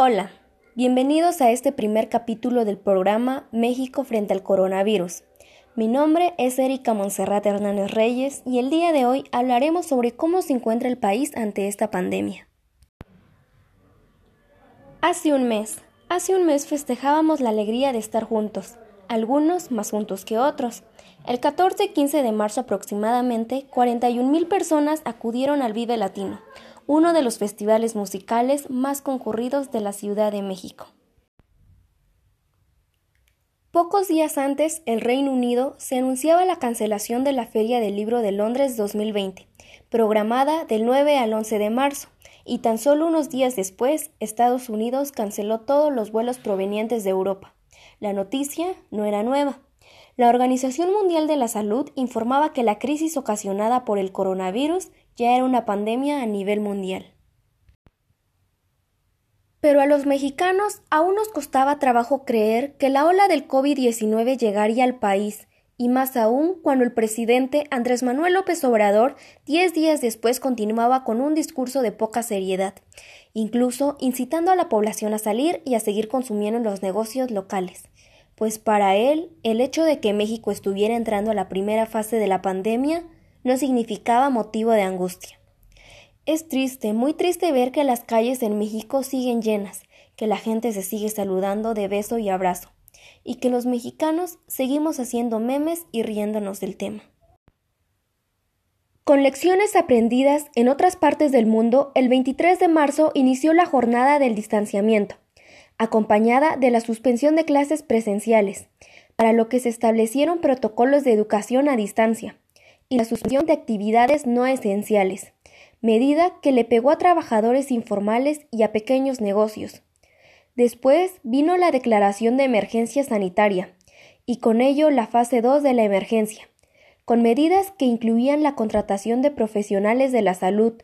Hola, bienvenidos a este primer capítulo del programa México frente al coronavirus. Mi nombre es Erika Monserrat Hernández Reyes y el día de hoy hablaremos sobre cómo se encuentra el país ante esta pandemia. Hace un mes, hace un mes festejábamos la alegría de estar juntos, algunos más juntos que otros. El 14 y 15 de marzo aproximadamente, 41 mil personas acudieron al Vive Latino, uno de los festivales musicales más concurridos de la Ciudad de México. Pocos días antes, el Reino Unido se anunciaba la cancelación de la Feria del Libro de Londres 2020, programada del 9 al 11 de marzo, y tan solo unos días después, Estados Unidos canceló todos los vuelos provenientes de Europa. La noticia no era nueva. La Organización Mundial de la Salud informaba que la crisis ocasionada por el coronavirus ya era una pandemia a nivel mundial. Pero a los mexicanos aún nos costaba trabajo creer que la ola del COVID-19 llegaría al país, y más aún cuando el presidente Andrés Manuel López Obrador diez días después continuaba con un discurso de poca seriedad, incluso incitando a la población a salir y a seguir consumiendo en los negocios locales, pues para él el hecho de que México estuviera entrando a la primera fase de la pandemia no significaba motivo de angustia. Es triste, muy triste ver que las calles en México siguen llenas, que la gente se sigue saludando de beso y abrazo, y que los mexicanos seguimos haciendo memes y riéndonos del tema. Con lecciones aprendidas en otras partes del mundo, el 23 de marzo inició la jornada del distanciamiento, acompañada de la suspensión de clases presenciales, para lo que se establecieron protocolos de educación a distancia, y la suspensión de actividades no esenciales, medida que le pegó a trabajadores informales y a pequeños negocios. Después vino la declaración de emergencia sanitaria, y con ello la fase 2 de la emergencia, con medidas que incluían la contratación de profesionales de la salud,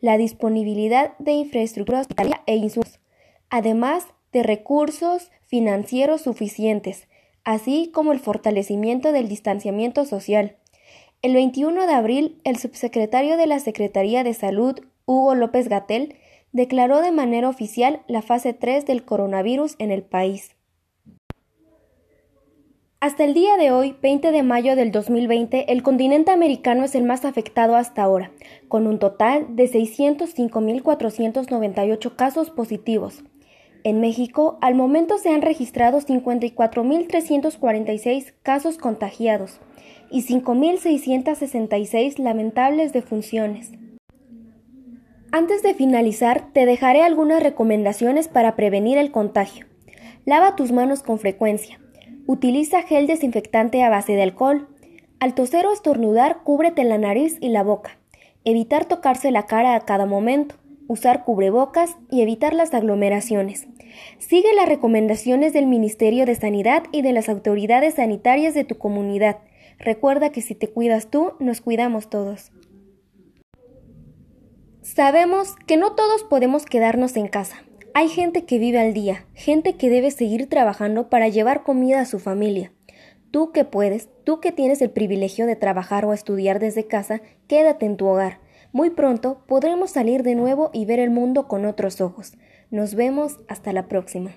la disponibilidad de infraestructura hospitalaria e insumos, además de recursos financieros suficientes, así como el fortalecimiento del distanciamiento social, el 21 de abril, el subsecretario de la Secretaría de Salud, Hugo López Gatel, declaró de manera oficial la fase 3 del coronavirus en el país. Hasta el día de hoy, 20 de mayo del 2020, el continente americano es el más afectado hasta ahora, con un total de 605.498 casos positivos. En México, al momento se han registrado 54.346 casos contagiados, y 5.666 lamentables defunciones. Antes de finalizar, te dejaré algunas recomendaciones para prevenir el contagio. Lava tus manos con frecuencia. Utiliza gel desinfectante a base de alcohol. Al toser o estornudar, cúbrete la nariz y la boca. Evitar tocarse la cara a cada momento. Usar cubrebocas y evitar las aglomeraciones. Sigue las recomendaciones del Ministerio de Sanidad y de las autoridades sanitarias de tu comunidad. Recuerda que si te cuidas tú, nos cuidamos todos. Sabemos que no todos podemos quedarnos en casa. Hay gente que vive al día, gente que debe seguir trabajando para llevar comida a su familia. Tú que puedes, tú que tienes el privilegio de trabajar o estudiar desde casa, quédate en tu hogar. Muy pronto podremos salir de nuevo y ver el mundo con otros ojos. Nos vemos hasta la próxima.